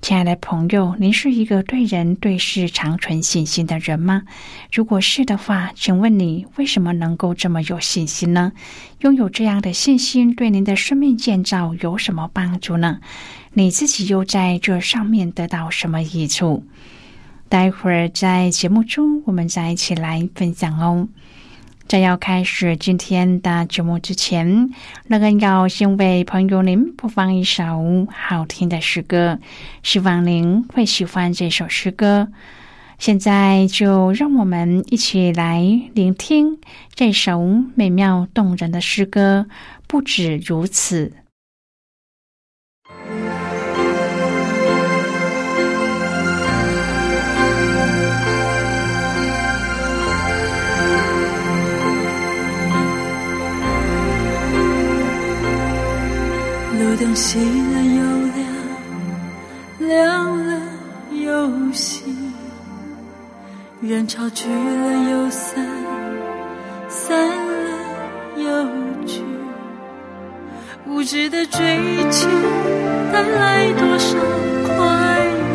亲爱的朋友，您是一个对人对事长存信心的人吗？如果是的话，请问你为什么能够这么有信心呢？拥有这样的信心对您的生命建造有什么帮助呢？你自己又在这上面得到什么益处？待会儿在节目中，我们再一起来分享哦。在要开始今天的节目之前，乐恩要先为朋友您播放一首好听的诗歌，希望您会喜欢这首诗歌。现在就让我们一起来聆听这首美妙动人的诗歌。不止如此。灯熄了又亮，亮了又熄，人潮聚了又散，散了又聚。无知的追求带来多少快意，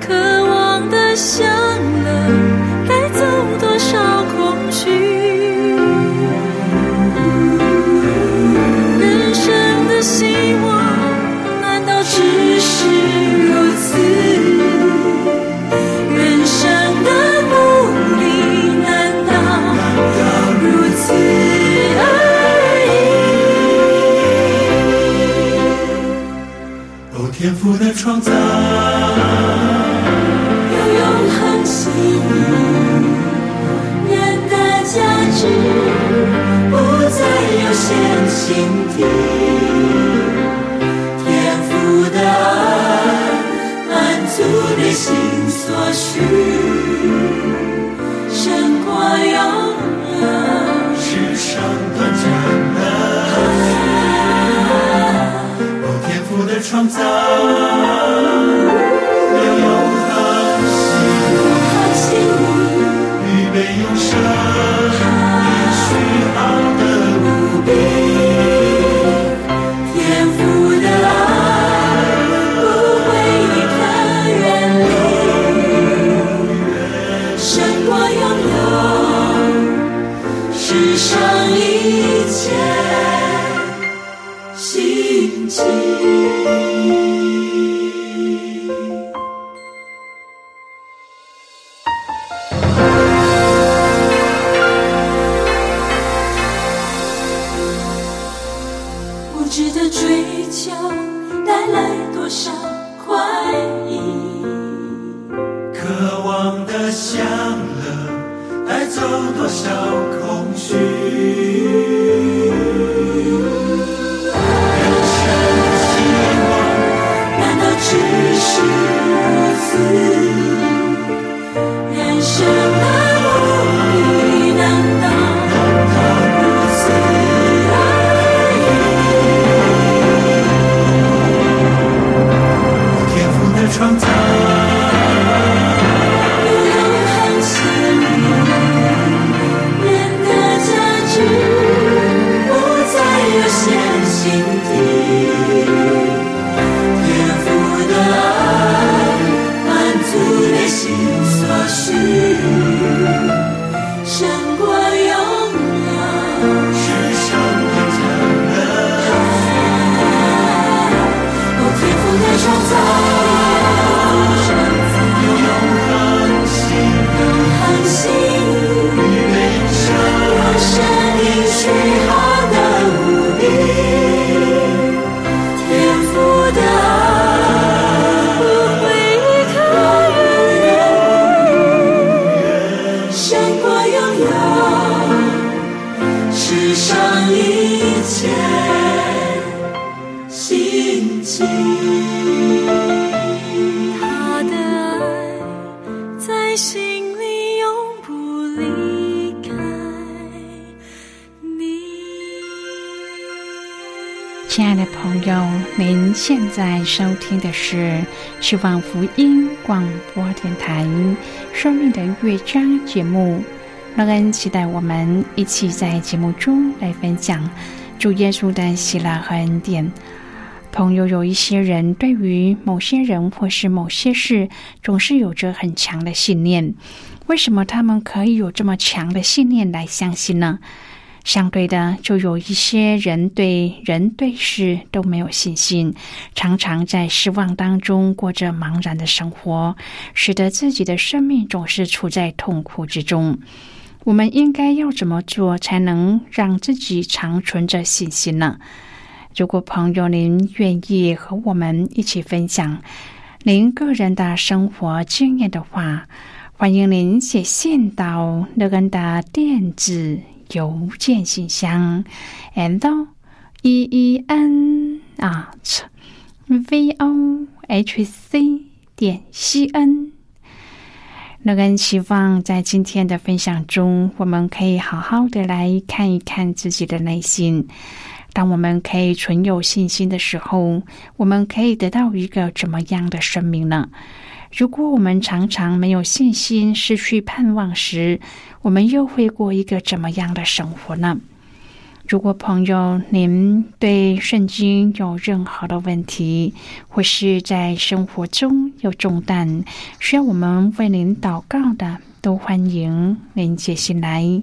渴望的享乐在收听的是希望福音广播电台《生命的乐章》节目。乐恩期待我们一起在节目中来分享主耶稣的喜乐和恩典。朋友，有一些人对于某些人或是某些事，总是有着很强的信念。为什么他们可以有这么强的信念来相信呢？相对的，就有一些人对人对事都没有信心，常常在失望当中过着茫然的生活，使得自己的生命总是处在痛苦之中。我们应该要怎么做才能让自己长存着信心呢？如果朋友您愿意和我们一起分享您个人的生活经验的话，欢迎您写信到乐恩的电子邮件信箱，and e e n at v o h c 点 c n。乐恩希望在今天的分享中，我们可以好好的来看一看自己的内心。当我们可以存有信心的时候，我们可以得到一个怎么样的生命呢？如果我们常常没有信心、失去盼望时，我们又会过一个怎么样的生活呢？如果朋友您对圣经有任何的问题，或是在生活中有重担需要我们为您祷告的，都欢迎您接下来。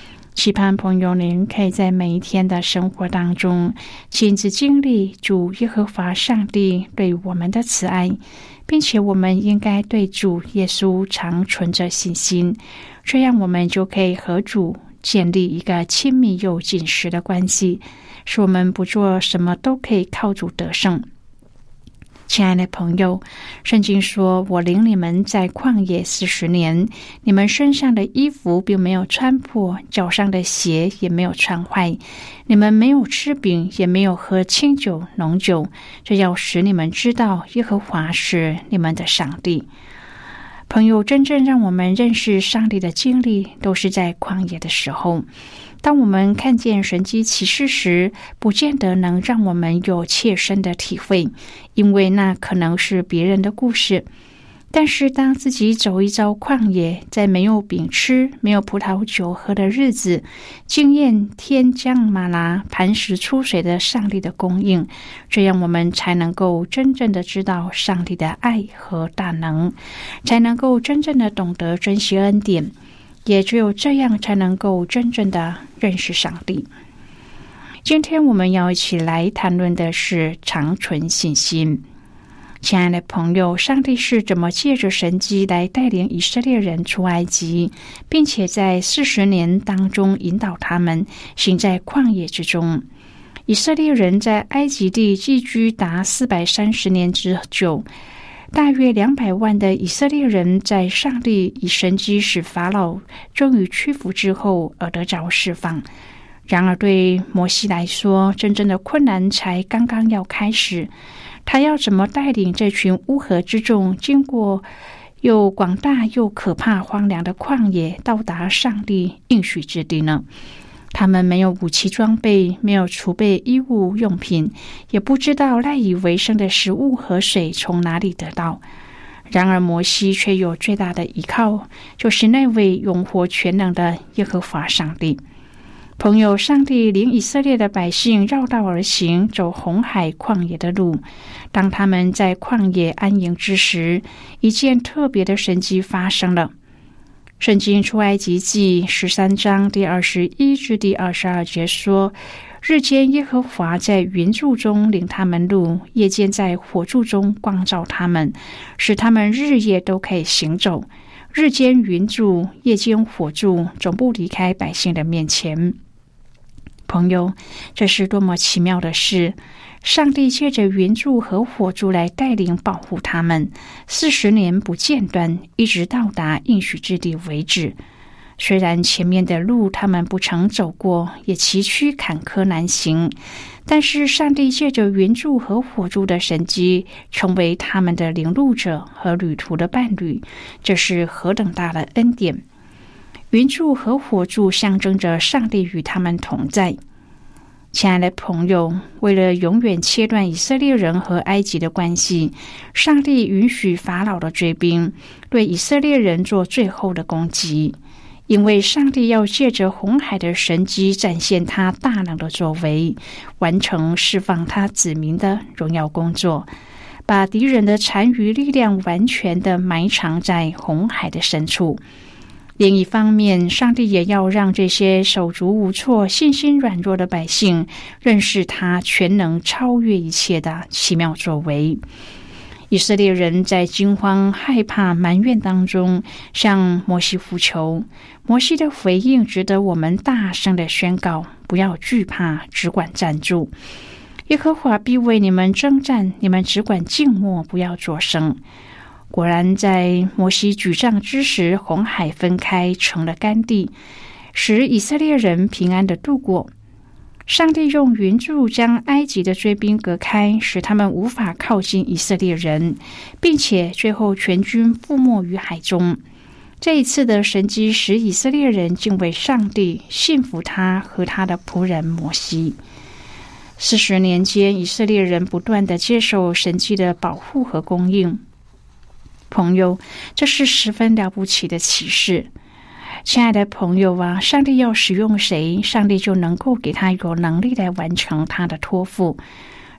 期盼朋友您可以在每一天的生活当中亲自经历主耶和华上帝对我们的慈爱，并且我们应该对主耶稣常存着信心，这样我们就可以和主建立一个亲密又紧实的关系，使我们不做什么都可以靠主得胜。亲爱的朋友，圣经说：“我领你们在旷野四十年，你们身上的衣服并没有穿破，脚上的鞋也没有穿坏。你们没有吃饼，也没有喝清酒浓酒，这要使你们知道耶和华是你们的上帝。”朋友，真正让我们认识上帝的经历，都是在旷野的时候。当我们看见神迹奇事时，不见得能让我们有切身的体会，因为那可能是别人的故事。但是，当自己走一遭旷野，在没有饼吃、没有葡萄酒喝的日子，经验天降马拉磐石出水的上帝的供应，这样我们才能够真正的知道上帝的爱和大能，才能够真正的懂得珍惜恩典。也只有这样，才能够真正的认识上帝。今天我们要一起来谈论的是长存信心。亲爱的朋友，上帝是怎么借着神迹来带领以色列人出埃及，并且在四十年当中引导他们行在旷野之中？以色列人在埃及地寄居达四百三十年之久。大约两百万的以色列人在上帝以神机使法老终于屈服之后而得着释放。然而，对摩西来说，真正的困难才刚刚要开始。他要怎么带领这群乌合之众，经过又广大又可怕荒凉的旷野，到达上帝应许之地呢？他们没有武器装备，没有储备衣物用品，也不知道赖以为生的食物和水从哪里得到。然而，摩西却有最大的依靠，就是那位永活全能的耶和华上帝。朋友，上帝领以色列的百姓绕道而行，走红海旷野的路。当他们在旷野安营之时，一件特别的神迹发生了。圣经出埃及记十三章第二十一至第二十二节说：“日间耶和华在云柱中领他们路，夜间在火柱中光照他们，使他们日夜都可以行走。日间云柱，夜间火柱，总不离开百姓的面前。朋友，这是多么奇妙的事！上帝借着云柱和火柱来带领保护他们，四十年不间断，一直到达应许之地为止。虽然前面的路他们不曾走过，也崎岖坎坷难行，但是上帝借着云柱和火柱的神迹，成为他们的领路者和旅途的伴侣，这是何等大的恩典！云柱和火柱象征着上帝与他们同在。亲爱的朋友，为了永远切断以色列人和埃及的关系，上帝允许法老的追兵对以色列人做最后的攻击，因为上帝要借着红海的神迹展现他大能的作为，完成释放他子民的荣耀工作，把敌人的残余力量完全的埋藏在红海的深处。另一方面，上帝也要让这些手足无措、信心软弱的百姓认识他全能、超越一切的奇妙作为。以色列人在惊慌、害怕、埋怨当中向摩西呼求，摩西的回应值得我们大声的宣告：不要惧怕，只管站住。耶和华必为你们征战，你们只管静默，不要作声。果然，在摩西举杖之时，红海分开成了干地，使以色列人平安的度过。上帝用云柱将埃及的追兵隔开，使他们无法靠近以色列人，并且最后全军覆没于海中。这一次的神迹使以色列人敬畏上帝，信服他和他的仆人摩西。四十年间，以色列人不断的接受神迹的保护和供应。朋友，这是十分了不起的启示，亲爱的朋友啊！上帝要使用谁，上帝就能够给他有能力来完成他的托付。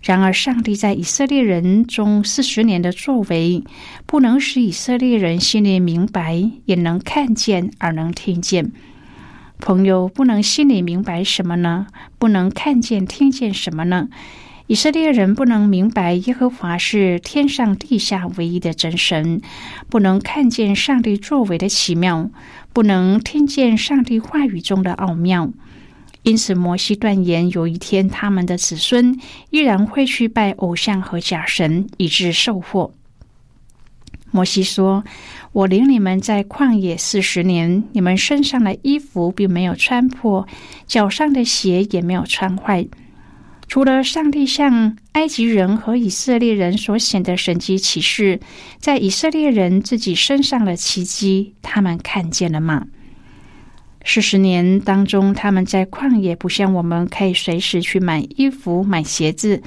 然而，上帝在以色列人中四十年的作为，不能使以色列人心里明白，也能看见而能听见。朋友，不能心里明白什么呢？不能看见、听见什么呢？以色列人不能明白耶和华是天上地下唯一的真神，不能看见上帝作为的奇妙，不能听见上帝话语中的奥妙。因此，摩西断言，有一天他们的子孙依然会去拜偶像和假神，以致受祸。摩西说：“我领你们在旷野四十年，你们身上的衣服并没有穿破，脚上的鞋也没有穿坏。”除了上帝向埃及人和以色列人所显的神迹启示，在以色列人自己身上的奇迹，他们看见了吗？四十年当中，他们在旷野，不像我们可以随时去买衣服、买鞋子，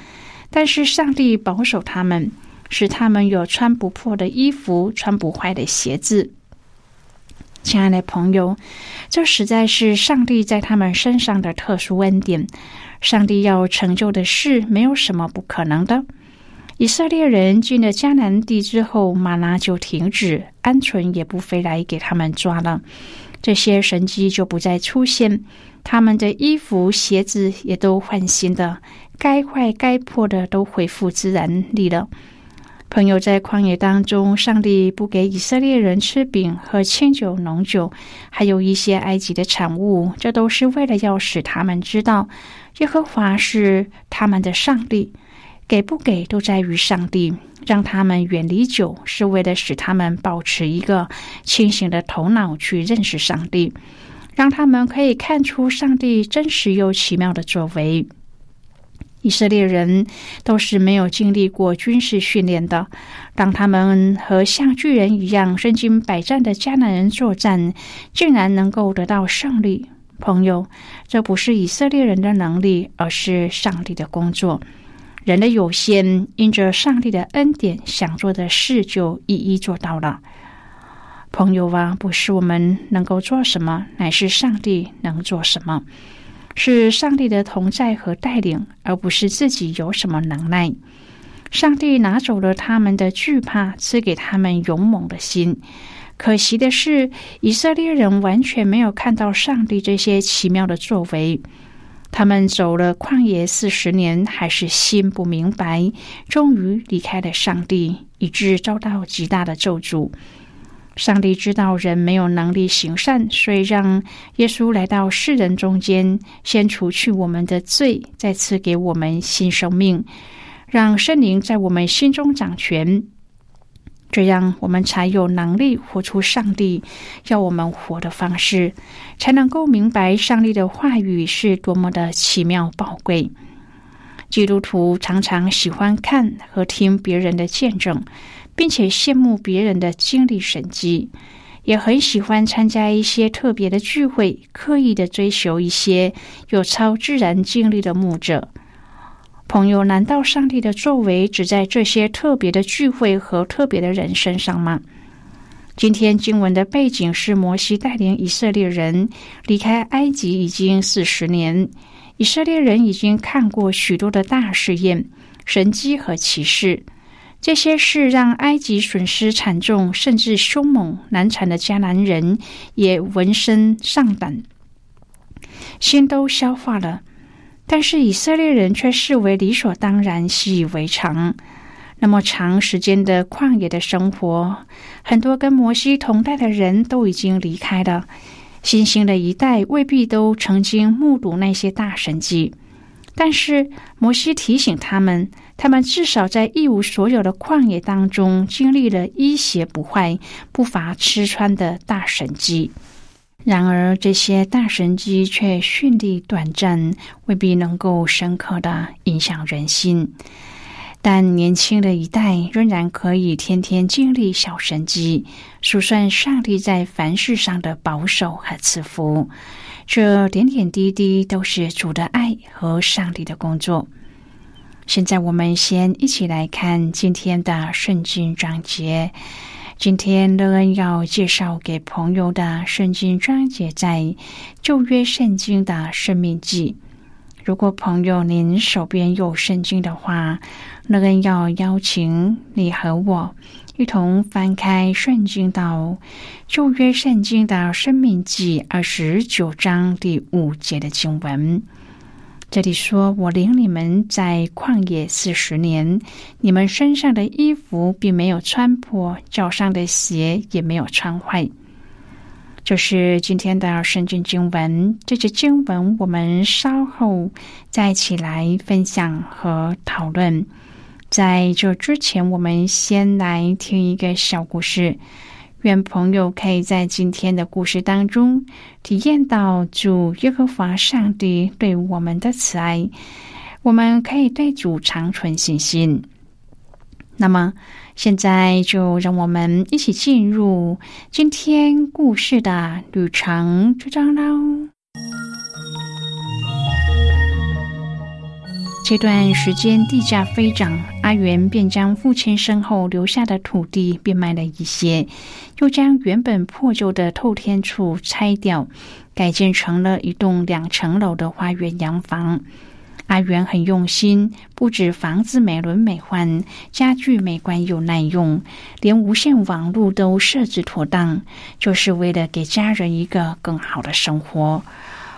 但是上帝保守他们，使他们有穿不破的衣服、穿不坏的鞋子。亲爱的朋友，这实在是上帝在他们身上的特殊恩典。上帝要成就的事，没有什么不可能的。以色列人进了迦南地之后，马拉就停止，鹌鹑也不飞来给他们抓了，这些神迹就不再出现。他们的衣服、鞋子也都换新的，该坏该破的都恢复自然力了。朋友在旷野当中，上帝不给以色列人吃饼和清酒浓酒，还有一些埃及的产物，这都是为了要使他们知道耶和华是他们的上帝。给不给都在于上帝，让他们远离酒，是为了使他们保持一个清醒的头脑去认识上帝，让他们可以看出上帝真实又奇妙的作为。以色列人都是没有经历过军事训练的，当他们和像巨人一样身经百战的迦南人作战，竟然能够得到胜利。朋友，这不是以色列人的能力，而是上帝的工作。人的有限，因着上帝的恩典，想做的事就一一做到了。朋友啊，不是我们能够做什么，乃是上帝能做什么。是上帝的同在和带领，而不是自己有什么能耐。上帝拿走了他们的惧怕，赐给他们勇猛的心。可惜的是，以色列人完全没有看到上帝这些奇妙的作为。他们走了旷野四十年，还是心不明白，终于离开了上帝，以致遭到极大的咒诅。上帝知道人没有能力行善，所以让耶稣来到世人中间，先除去我们的罪，再赐给我们新生命，让圣灵在我们心中掌权。这样，我们才有能力活出上帝要我们活的方式，才能够明白上帝的话语是多么的奇妙宝贵。基督徒常常喜欢看和听别人的见证，并且羡慕别人的经历神迹，也很喜欢参加一些特别的聚会，刻意的追求一些有超自然经历的牧者。朋友，难道上帝的作为只在这些特别的聚会和特别的人身上吗？今天经文的背景是摩西带领以色列人离开埃及已经四十年，以色列人已经看过许多的大试验、神机和奇事，这些事让埃及损失惨重，甚至凶猛难产的迦南人也闻声丧胆，心都消化了。但是以色列人却视为理所当然、习以为常。那么长时间的旷野的生活，很多跟摩西同代的人都已经离开了，新兴的一代未必都曾经目睹那些大神迹。但是摩西提醒他们，他们至少在一无所有的旷野当中，经历了医邪不坏、不乏吃穿的大神迹。然而，这些大神机却绚丽短暂，未必能够深刻的影响人心。但年轻的一代仍然可以天天经历小神机，数算上帝在凡事上的保守和赐福。这点点滴滴都是主的爱和上帝的工作。现在，我们先一起来看今天的圣经章节。今天乐恩要介绍给朋友的圣经章节在旧约圣经的生命记。如果朋友您手边有圣经的话，乐恩要邀请你和我一同翻开圣经到旧约圣经的生命记二十九章第五节的经文。这里说：“我领你们在旷野四十年，你们身上的衣服并没有穿破，脚上的鞋也没有穿坏。”就是今天的圣经经文。这些经文我们稍后再起来分享和讨论。在这之前，我们先来听一个小故事。愿朋友可以在今天的故事当中体验到主耶和华上帝对我们的慈爱，我们可以对主长存信心。那么，现在就让我们一起进入今天故事的旅程之章喽。这段时间地价飞涨，阿元便将父亲身后留下的土地变卖了一些，又将原本破旧的透天处拆掉，改建成了一栋两层楼的花园洋房。阿元很用心，不止房子美轮美奂，家具美观又耐用，连无线网络都设置妥当，就是为了给家人一个更好的生活。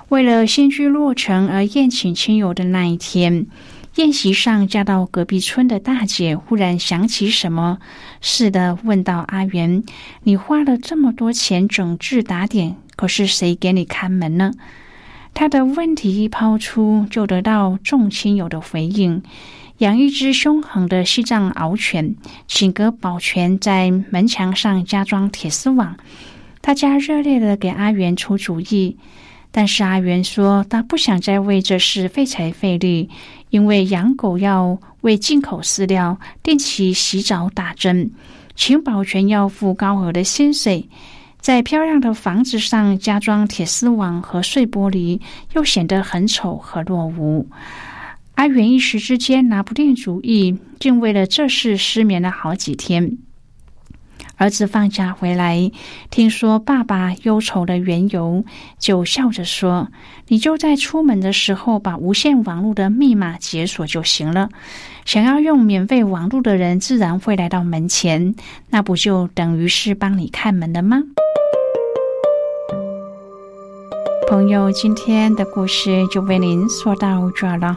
为了新居落成而宴请亲友的那一天，宴席上嫁到隔壁村的大姐忽然想起什么似的，问道：“阿元，你花了这么多钱整治打点，可是谁给你看门呢？”他的问题一抛出，就得到众亲友的回应：养一只凶狠的西藏獒犬，请个保全在门墙上加装铁丝网。大家热烈的给阿元出主意。但是阿元说，他不想再为这事费财费力，因为养狗要为进口饲料、定期洗澡、打针，请保全要付高额的薪水，在漂亮的房子上加装铁丝网和碎玻璃，又显得很丑和落伍。阿元一时之间拿不定主意，竟为了这事失眠了好几天。儿子放假回来，听说爸爸忧愁的缘由，就笑着说：“你就在出门的时候把无线网络的密码解锁就行了。想要用免费网络的人，自然会来到门前，那不就等于是帮你开门了吗？”朋友，今天的故事就为您说到这儿了。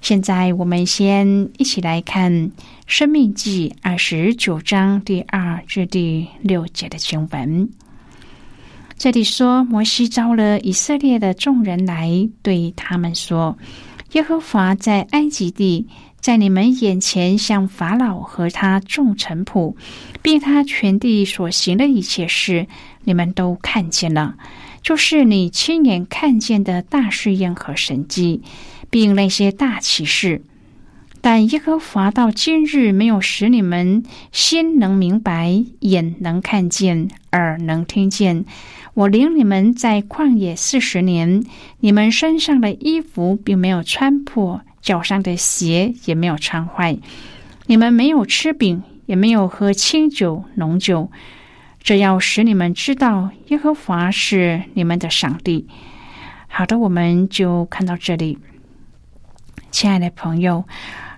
现在，我们先一起来看《生命记》二十九章第二至第六节的经文。这里说，摩西招了以色列的众人来，对他们说：“耶和华在埃及地，在你们眼前向法老和他众臣仆，并他全地所行的一切事，你们都看见了，就是你亲眼看见的大试验和神迹。”并那些大启示，但耶和华到今日没有使你们心能明白，眼能看见，耳能听见。我领你们在旷野四十年，你们身上的衣服并没有穿破，脚上的鞋也没有穿坏。你们没有吃饼，也没有喝清酒浓酒，这要使你们知道耶和华是你们的上帝。好的，我们就看到这里。亲爱的朋友，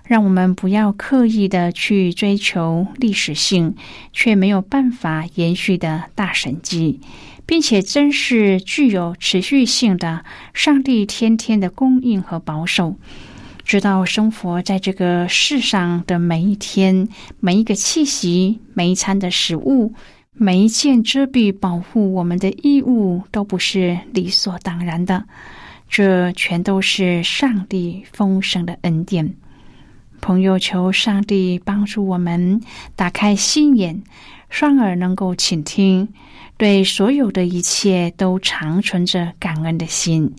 让我们不要刻意的去追求历史性却没有办法延续的大神迹，并且真是具有持续性的上帝天天的供应和保守，直到生活在这个世上的每一天、每一个气息、每一餐的食物、每一件遮蔽保护我们的衣物，都不是理所当然的。这全都是上帝丰盛的恩典。朋友，求上帝帮助我们打开心眼，双耳能够倾听，对所有的一切都长存着感恩的心，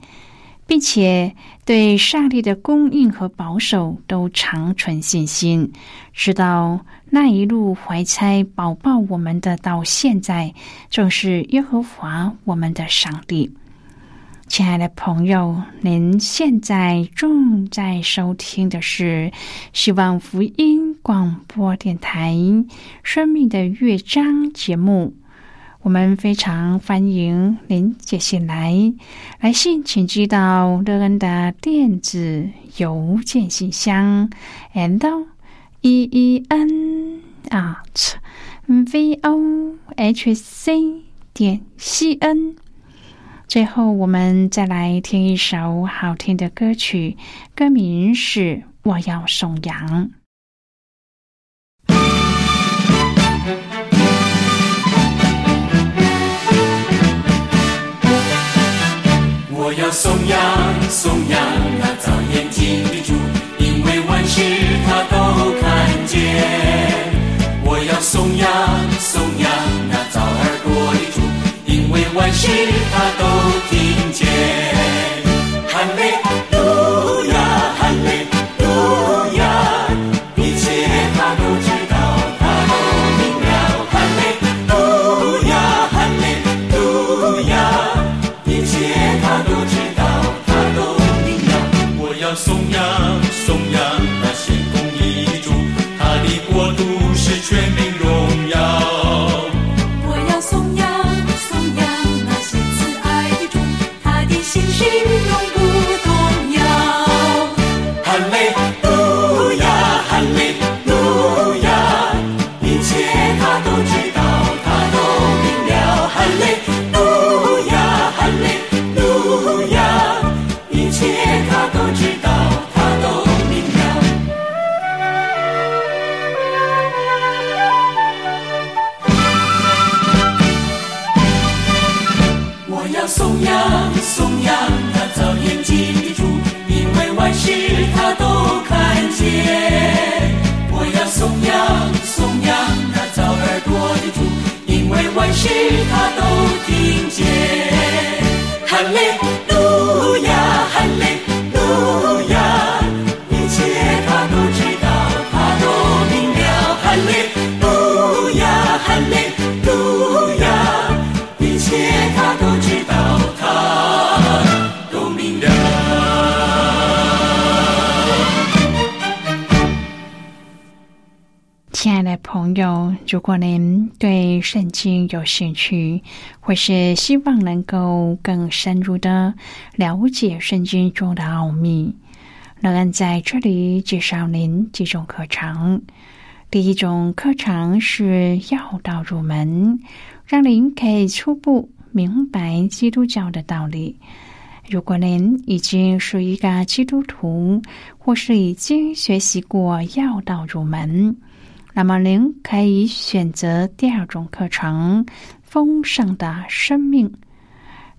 并且对上帝的供应和保守都长存信心，直到那一路怀猜保抱我们的，到现在正是耶和华我们的上帝。亲爱的朋友，您现在正在收听的是希望福音广播电台《生命的乐章》节目。我们非常欢迎您写信来，来信请寄到乐恩的电子邮件信箱，and e e n at v o h c 点 c n。最后，我们再来听一首好听的歌曲，歌名是《我要颂扬》。我要颂扬，颂扬那造眼睛的主，因为万事他都看见。我要颂扬，万事他都听见，亲爱的朋友们，如果您对圣经有兴趣，或是希望能够更深入的了解圣经中的奥秘，仍然在这里介绍您几种课程。第一种课程是要道入门，让您可以初步明白基督教的道理。如果您已经是一个基督徒，或是已经学习过要道入门。那么，您可以选择第二种课程《丰盛的生命》，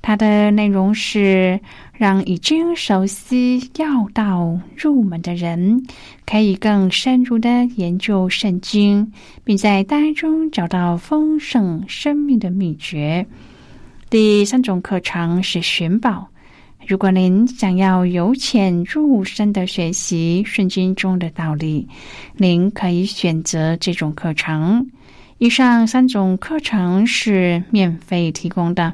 它的内容是让已经熟悉要道入门的人，可以更深入的研究圣经，并在当中找到丰盛生命的秘诀。第三种课程是寻宝。如果您想要由浅入深的学习圣经中的道理，您可以选择这种课程。以上三种课程是免费提供的。